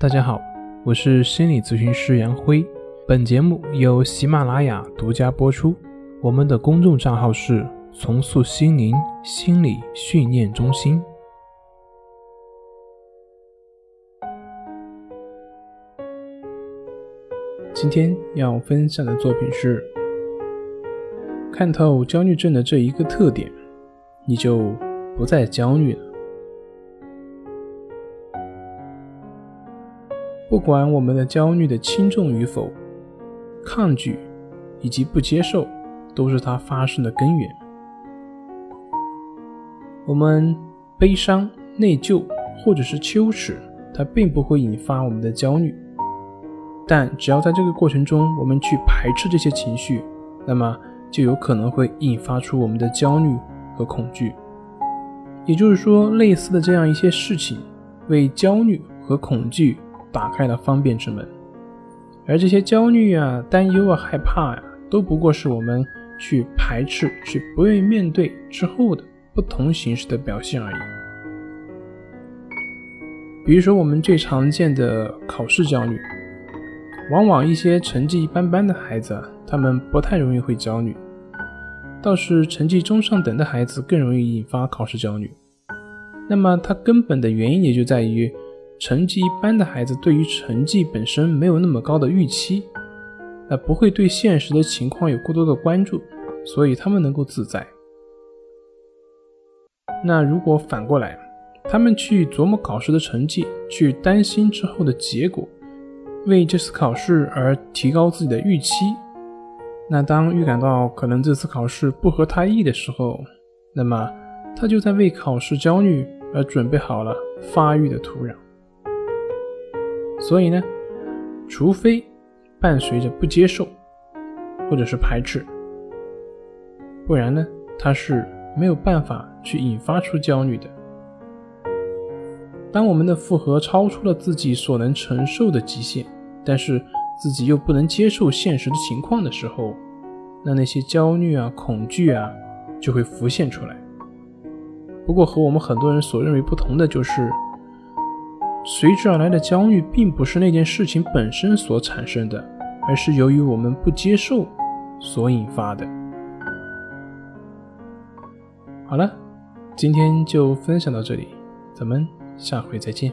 大家好，我是心理咨询师杨辉。本节目由喜马拉雅独家播出。我们的公众账号是“重塑心灵心理训练中心”。今天要分享的作品是：看透焦虑症的这一个特点，你就不再焦虑了。不管我们的焦虑的轻重与否，抗拒以及不接受都是它发生的根源。我们悲伤、内疚或者是羞耻，它并不会引发我们的焦虑，但只要在这个过程中我们去排斥这些情绪，那么就有可能会引发出我们的焦虑和恐惧。也就是说，类似的这样一些事情，为焦虑和恐惧。打开了方便之门，而这些焦虑啊、担忧啊、害怕呀，都不过是我们去排斥、去不愿意面对之后的不同形式的表现而已。比如说，我们最常见的考试焦虑，往往一些成绩一般般的孩子，他们不太容易会焦虑，倒是成绩中上等的孩子更容易引发考试焦虑。那么，它根本的原因也就在于。成绩一般的孩子对于成绩本身没有那么高的预期，那不会对现实的情况有过多的关注，所以他们能够自在。那如果反过来，他们去琢磨考试的成绩，去担心之后的结果，为这次考试而提高自己的预期，那当预感到可能这次考试不合他意的时候，那么他就在为考试焦虑而准备好了发育的土壤。所以呢，除非伴随着不接受或者是排斥，不然呢，它是没有办法去引发出焦虑的。当我们的负荷超出了自己所能承受的极限，但是自己又不能接受现实的情况的时候，那那些焦虑啊、恐惧啊就会浮现出来。不过和我们很多人所认为不同的就是。随之而来的焦虑，并不是那件事情本身所产生的，而是由于我们不接受所引发的。好了，今天就分享到这里，咱们下回再见。